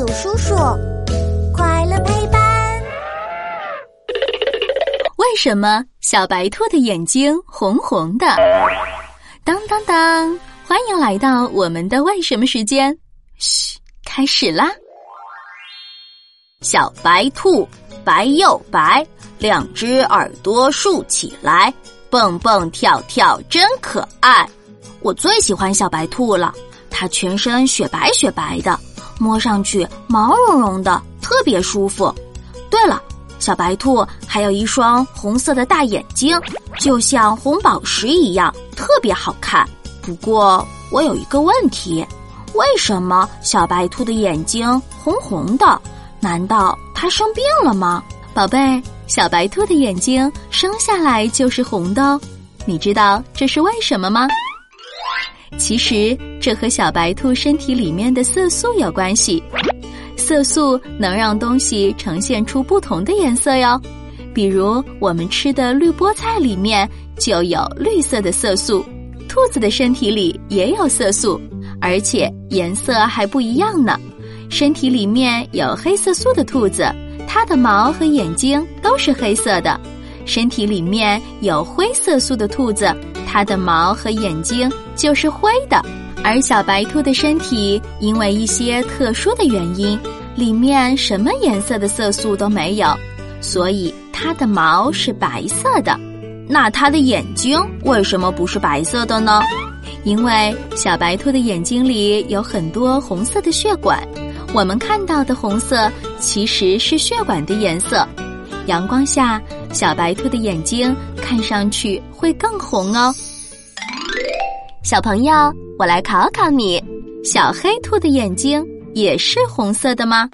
有叔叔，快乐陪伴。为什么小白兔的眼睛红红的？当当当！欢迎来到我们的为什么时间。嘘，开始啦！小白兔白又白，两只耳朵竖起来，蹦蹦跳跳真可爱。我最喜欢小白兔了，它全身雪白雪白的，摸上去毛茸茸的，特别舒服。对了，小白兔还有一双红色的大眼睛，就像红宝石一样，特别好看。不过我有一个问题，为什么小白兔的眼睛红红的？难道它生病了吗？宝贝，小白兔的眼睛生下来就是红的，你知道这是为什么吗？其实这和小白兔身体里面的色素有关系，色素能让东西呈现出不同的颜色哟。比如我们吃的绿菠菜里面就有绿色的色素，兔子的身体里也有色素，而且颜色还不一样呢。身体里面有黑色素的兔子，它的毛和眼睛都是黑色的；身体里面有灰色素的兔子。它的毛和眼睛就是灰的，而小白兔的身体因为一些特殊的原因，里面什么颜色的色素都没有，所以它的毛是白色的。那它的眼睛为什么不是白色的呢？因为小白兔的眼睛里有很多红色的血管，我们看到的红色其实是血管的颜色。阳光下，小白兔的眼睛看上去会更红哦。小朋友，我来考考你：小黑兔的眼睛也是红色的吗？